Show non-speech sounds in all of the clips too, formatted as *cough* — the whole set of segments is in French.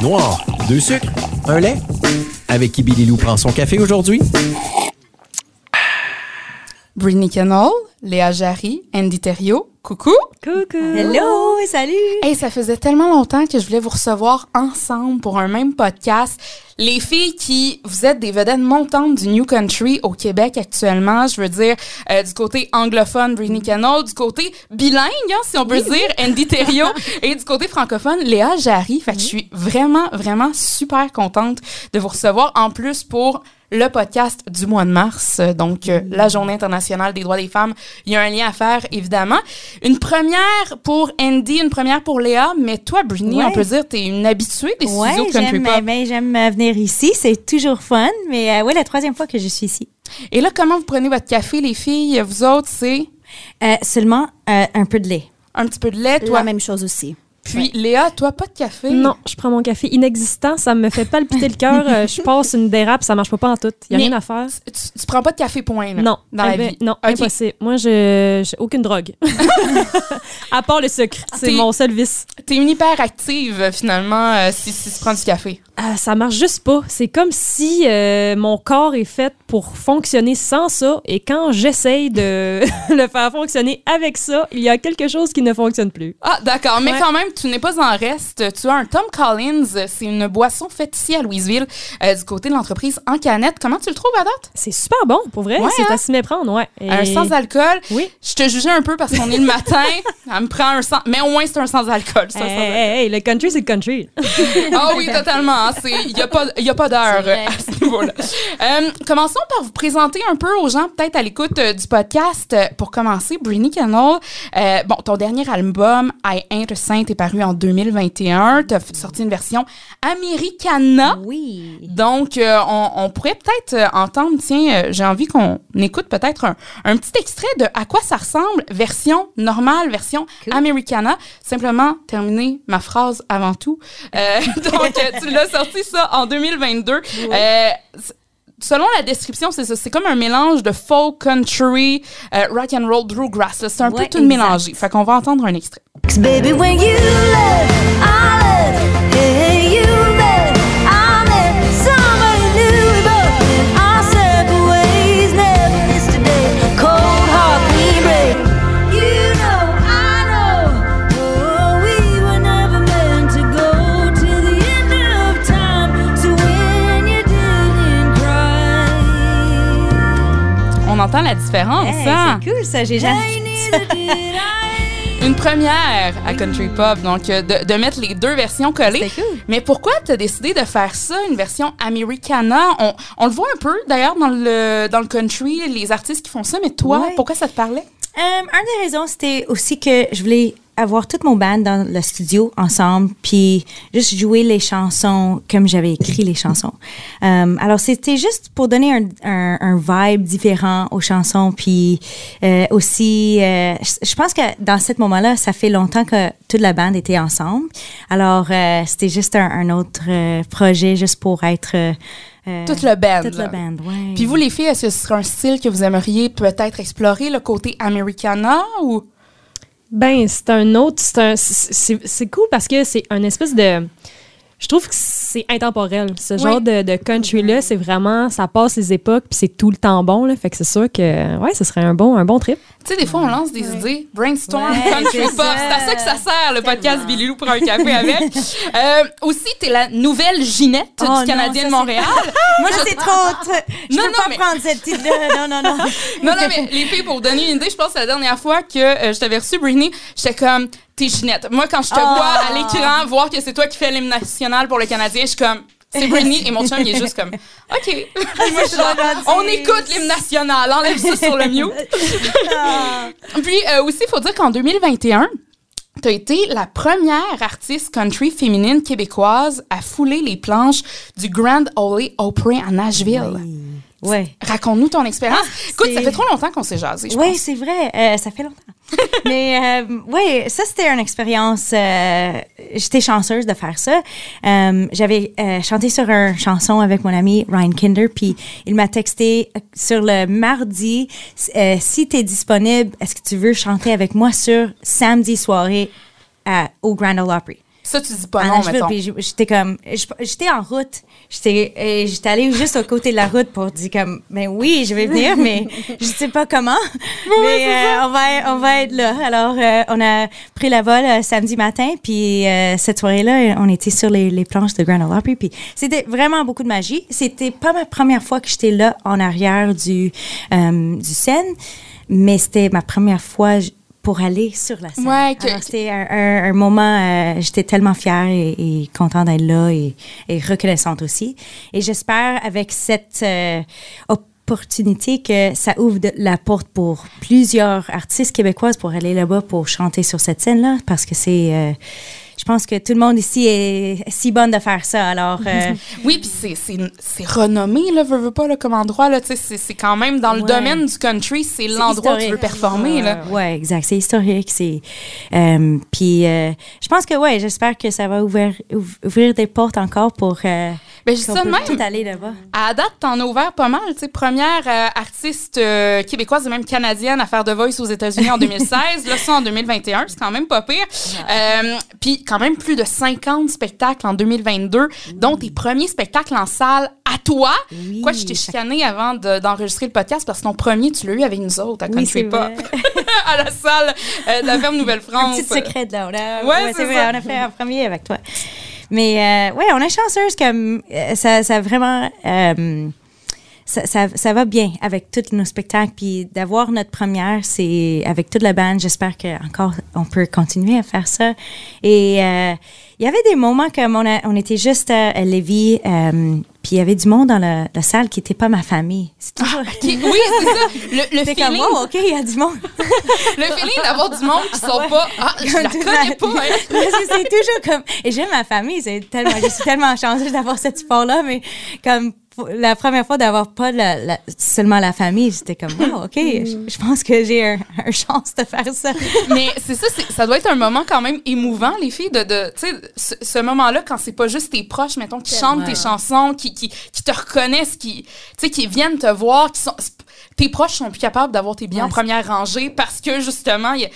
Noir, deux sucres, un lait. Avec qui Billy Lou prend son café aujourd'hui? Britney Kennel, Léa Jarry, Andy Thériault. Coucou! Coucou! Hello! Salut! Hey, ça faisait tellement longtemps que je voulais vous recevoir ensemble pour un même podcast. Les filles qui, vous êtes des vedettes montantes du New Country au Québec actuellement, je veux dire, euh, du côté anglophone, Britney Kennel, du côté bilingue, hein, si on peut dire, Andy Thériault, *laughs* et du côté francophone, Léa Jarry. Fait que je suis vraiment, vraiment super contente de vous recevoir. En plus, pour le podcast du mois de mars, donc euh, la Journée internationale des droits des femmes. Il y a un lien à faire, évidemment. Une première pour Andy, une première pour Léa, mais toi, Ouais. on peut dire, t'es une habituée des Ouais, studios Country Pop. ben, j'aime euh, venir ici. C'est toujours fun. Mais euh, ouais, la troisième fois que je suis ici. Et là, comment vous prenez votre café, les filles? Vous autres, c'est? Euh, seulement un peu de lait. un petit peu de lait, toi? La même chose aussi. Puis Léa, toi, pas de café? Non, je prends mon café inexistant, ça me fait palpiter le cœur. euh, je passe une dérape, ça marche pas, pas en tout. Il a Mais- rien à faire. Tu, tu prends pas de café point, là, Non, dans la eh ben, vie? Non, Ok. impossible. Moi, je j'ai aucune drogue. *laughs* à part le sucre, c'est mon seul vice. T'es une hyperactive, finalement, euh, si, si tu prends du café. Ah, ça marche juste pas. C'est comme si euh, mon corps est fait pour fonctionner sans ça, et quand j'essaye de *laughs* le faire fonctionner avec ça, il y a quelque chose qui ne fonctionne plus. Ah, d'accord. Mais Ouais. quand même, tu n'es pas en reste. Tu as un Tom Collins. C'est une boisson faite ici à Louisville, euh, du côté de l'entreprise en canette. Comment tu le trouves à date? C'est super bon, pour vrai. Ouais, c'est hein? à s'y méprendre, ouais. Et- Un sans alcool. Oui. Je te jugeais un peu parce qu'on est le matin. *laughs* Elle me prend un sans. Mais au moins, c'est un sans alcool. ça, Hey, sans hey, hey, le country, c'est le country. Ah oui, totalement. Il n'y a pas, y a pas d'heure à ce niveau-là. Euh, commençons par vous présenter un peu aux gens, peut-être à l'écoute euh, du podcast. Euh, Pour commencer, Britney Kennel, euh, bon, ton dernier album, I Ain't a Saint, est paru en 2021. Tu as sorti une version Americana. Oui. Donc, on, on pourrait peut-être entendre, tiens, j'ai envie qu'on écoute peut-être un, un petit extrait de à quoi ça ressemble, version normale, version Americana. Simplement terminer ma phrase avant tout. Euh, *laughs* donc, tu l'as sorti ça en 2022. Euh, c- Selon la description, c'est ça. C'est comme un mélange de folk, country, euh, rock and roll, bluegrass. C'est un peu tout exact. mélangé. Fait qu'on va entendre un extrait. Cause baby, when you love, la différence, Hey, hein? c'est cool ça. J'ai jamais. *laughs* Une première à Country Pop, donc euh, de, de mettre les deux versions collées. C'est cool. Mais pourquoi tu as décidé de faire ça, une version Americana? On, on le voit un peu d'ailleurs dans le, dans le country, les artistes qui font ça, mais toi, Ouais. pourquoi ça te parlait? Euh, un des raisons, c'était aussi que je voulais avoir toute mon band dans le studio ensemble, puis juste jouer les chansons comme j'avais écrit les chansons. Euh, alors, c'était juste pour donner un, un, un vibe différent aux chansons, puis euh, aussi, euh, je pense que dans ce moment-là, ça fait longtemps que toute la bande était ensemble. Alors, euh, c'était juste un, un autre projet, juste pour être... euh, Toute le band. Toute la band, ouais. Puis vous, les filles, est-ce que ce serait un style que vous aimeriez peut-être explorer, le côté Americana ou... Ben, c'est un autre. C'est cool parce que c'est un espèce de. Je trouve que c'est intemporel. Ce genre de, de country-là, c'est vraiment. Ça passe les époques, puis c'est tout le temps bon. Là, fait que c'est sûr que. Ouais, ce serait un bon, un bon trip. Tu sais, des fois, on lance des idées. Brainstorm, Ouais, country c'est pop. ça. C'est à ça que ça sert, le podcast Billy Lou pour un café avec. *laughs* Euh, aussi, t'es la nouvelle Ginette Oh du Canadien ça, de Montréal. *laughs* Moi, Ça, je c'est trop... Je Non, peux non, pas mais- prendre cette titre-là. Non, non, non. *laughs* Non, non, mais les filles, pour vous donner une idée, je pense que la dernière fois que euh, je t'avais reçu, Britney, j'étais comme, t'es Ginette. Moi, quand je te Ah. vois à l'écran, voir que c'est toi qui fais l'hymne national pour le Canadien, je suis comme, c'est Britney. Et mon chum, il est juste comme, *laughs* OK. Moi, je genre, on écoute l'hymne national, enlève ça sur le mute. Puis euh, aussi, il faut dire qu'en 2021, tu as été la première artiste country féminine québécoise à fouler les planches du Grand Ole Opry à Nashville. Ouais. Raconte-nous ton expérience. Écoute, ça fait trop longtemps qu'on s'est jasé, Oui, c'est vrai. euh, ça fait longtemps. *laughs* Mais euh, oui, ça, c'était une expérience. euh, J'étais chanceuse de faire ça. Euh, J'avais chanté sur une chanson avec mon ami Ryan Kinder, puis il m'a texté sur le mardi si tu es disponible, est-ce que tu veux chanter avec moi sur samedi soirée à- au Grand Ole Opry? Ça, tu dis pas à non, Nashville, mettons. j'étais comme j'étais en route. J'étais euh, j'étais allée juste au côté de la route pour dire comme ben oui je vais venir mais je sais pas comment. *laughs* Mais euh, on va on va être là. Alors euh, on a pris la vol euh, samedi matin puis cette soirée là on était sur les, les planches de Grand Ole Opry puis c'était vraiment beaucoup de magie. C'était pas ma première fois que j'étais là en arrière du du scène mais c'était ma première fois pour aller sur la scène. Ouais, que- c'était un, un- un moment, euh, j'étais tellement fière et, et contente d'être là et, et reconnaissante aussi. Et j'espère avec cette euh, opportunité que ça ouvre de- la porte pour plusieurs artistes québécoises pour aller là-bas pour chanter sur cette scène-là parce que c'est... euh, je pense que tout le monde ici est si bonne de faire ça. Alors, euh, *laughs* Oui, puis c'est- c'est c'est renommé, là, veux, veux pas, là, comme endroit, là, c'est c'est quand même dans le Ouais. domaine du country, c'est l'endroit où tu veux performer, là. Ouais, exact. C'est historique. C'est. euh, puis, euh, je pense que ouais, j'espère que ça va ouvrir, ouv- ouvrir des portes encore pour. Euh, Ben, je ça de même. tout aller là-bas. À date, t'en as ouvert pas mal, tu sais, première artiste québécoise et même canadienne à faire The Voice aux États-Unis en *laughs* 2016, là, ça en 2021, c'est quand même pas pire. Puis quand même plus de 50 spectacles en 2022, dont tes premiers spectacles en salle à toi. Oui, Quoi, je t'ai chicané avant de- d'enregistrer le podcast parce que ton premier, tu l'as eu avec nous autres à Oui, Country Pop, *laughs* à la salle euh, de la ferme Un Nouvelle-France. petit secret là. On a, Ouais, c'est vrai. On a fait un premier avec toi. Mais euh, ouais, on est chanceuse comme euh, ça, ça vraiment. Ça, ça, ça va bien avec tous nos spectacles. Puis d'avoir notre première, c'est avec toute la bande. J'espère qu'encore on peut continuer à faire ça. Et euh, il y avait des moments comme on, a, on était juste à, Lévis, euh, puis il y avait du monde dans la, la salle qui n'était pas ma famille. C'est toujours. Qui- oui, c'est ça. Le, le C'était comme, feeling, oh, OK, il y a du monde. *laughs* le feeling d'avoir du monde qui sont pas. Ah, je la Comme *laughs* connais pas. hein. C'est toujours comme. Et j'aime ma famille, c'est tellement. Je suis tellement chanceuse d'avoir cet support-là, mais comme la première fois d'avoir pas la- la- seulement la famille, c'était comme, wow, OK, je, je pense que j'ai un, un chance de faire ça. *laughs* Mais c'est ça, c'est- ça doit être un moment quand même émouvant, les filles, de, de tu sais, ce, ce moment-là, quand c'est pas juste tes proches, mettons, qui chantent tes chansons, qui, qui, qui te reconnaissent, qui, tu sais, qui viennent te voir, qui sont, tes proches sont plus capables d'avoir tes billets en première rangée parce que, justement, il y a-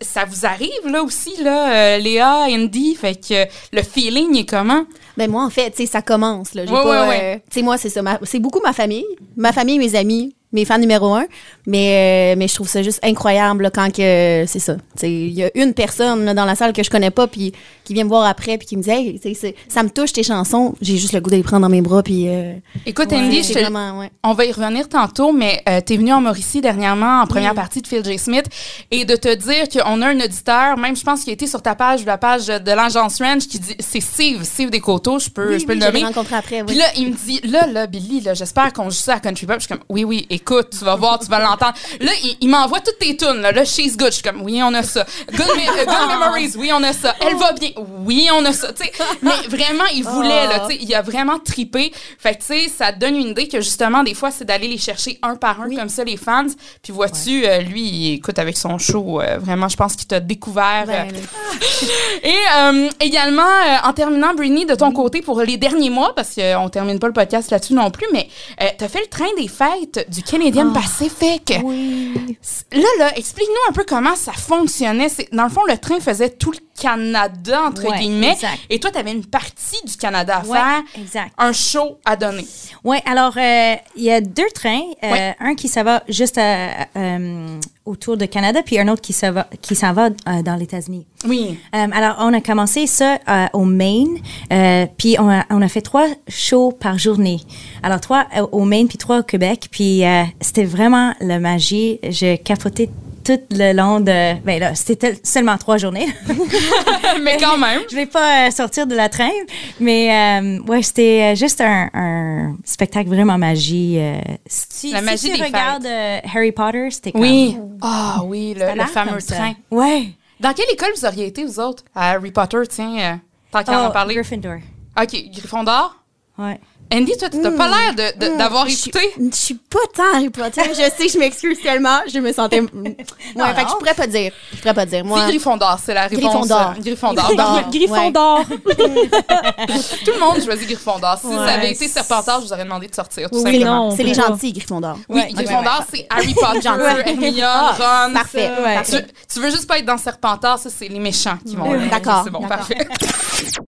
ça, vous arrive, là, aussi, là, euh, Léa, Andy, fait que le feeling est comment? Ben moi, en fait, tu sais, ça commence. Là. J'ai Ouais, pas, ouais, euh, tu sais, moi, c'est ça. C'est beaucoup ma famille. Ma famille, mes amis, mes fans numéro un. Mais, euh, mais je trouve ça juste incroyable là, quand que c'est ça. Il y a une personne là, dans la salle que je connais pas puis qui vient me voir après puis qui me dit Hey, ça me touche tes chansons. J'ai juste le goût de les prendre dans mes bras. Puis, euh, Écoute, Andy, te, ouais. On va y revenir tantôt, mais euh, tu es venu en Mauricie dernièrement en première partie de Phil J. Smith et de te dire qu'on a un auditeur, même je pense qu'il été sur ta page ou la page de l'Agence Ranch qui dit c'est Steve, Steve Descoteaux, je peux, Oui, je peux oui, le nommer. rencontré après. Puis oui. là, il me dit, là, là, Billy, là, j'espère qu'on joue ça à Country Pop. Je suis comme, oui, oui, écoute, tu vas voir, tu vas l'entendre. Là, il, il m'envoie toutes tes tunes, là. Là, She's Good. Je suis comme, oui, on a ça. Good, Me- euh, Good Memories, oui, on a ça. Elle va bien, oui, on a ça. Tu sais, mais vraiment, il voulait, là, tu sais, il a vraiment tripé. Fait que, tu sais, ça donne une idée que justement, des fois, c'est d'aller les chercher un par un, comme ça, les fans. Puis vois-tu, euh, lui, il écoute avec son show, euh, vraiment, je pense qu'il t'a découvert. Ben, euh, *laughs* et également, en terminant, Britney, de ton côté, pour les derniers mois, parce qu'on termine pas le podcast là-dessus non plus, mais tu as fait le train des fêtes du Canadian Pacific. Là, là, explique-nous un peu comment ça fonctionnait. C'est- Dans le fond, le train faisait tout le Canada, entre Ouais, guillemets, exact. et toi, tu avais une partie du Canada à Ouais, faire, exact. un show à donner. Oui, alors, euh, il y a deux trains. euh, Ouais. Un qui s'en va juste à- euh, autour de Canada, puis un autre qui s'en va, qui s'en va dans les États-Unis. Oui. Alors, on a commencé ça au Maine, puis on a, on a fait trois shows par journée. Alors, trois au Maine, puis trois au Québec, puis c'était vraiment la magie. Je capotais tout le long de... Ben là, c'était seulement trois journées. *laughs* mais quand *laughs* même. Je vais pas euh, sortir de la train, mais euh, ouais, c'était euh, juste un, un spectacle vraiment magie. euh. si tu, La si magie tu des regardes Harry Potter, c'était comme... Oui. Ah oui, le, fameux train. Ouais. Dans quelle école vous auriez été, vous autres? À Harry Potter, tiens, euh, tant qu'à en Oh, parler. Gryffindor. OK, Gryffondor? Ouais. Andy, toi, t'as pas l'air de- de- d'avoir écouté? Je suis pas tant Harry Potter. Je sais, je m'excuse tellement. Je me sentais. *laughs* Ouais, fait que je pourrais pas dire. Je pourrais pas dire. Moi, C'est Gryffondor, c'est la réponse. Gryffondor. Gryffondor. Gryffondor. *laughs* Tout le monde choisit Gryffondor. Si ça Ouais. avait été Serpentard, je vous aurais demandé de sortir, tout Oui, simplement. non. c'est les gentils, Gryffondor. Oui, Ouais, Gryffondor, ouais, c'est Harry Potter, *laughs* Hermione, Ron. Parfait. Ouais. Tu, tu veux juste pas être dans Serpentard, ça, c'est les méchants qui vont. D'accord, C'est bon, d'accord. parfait.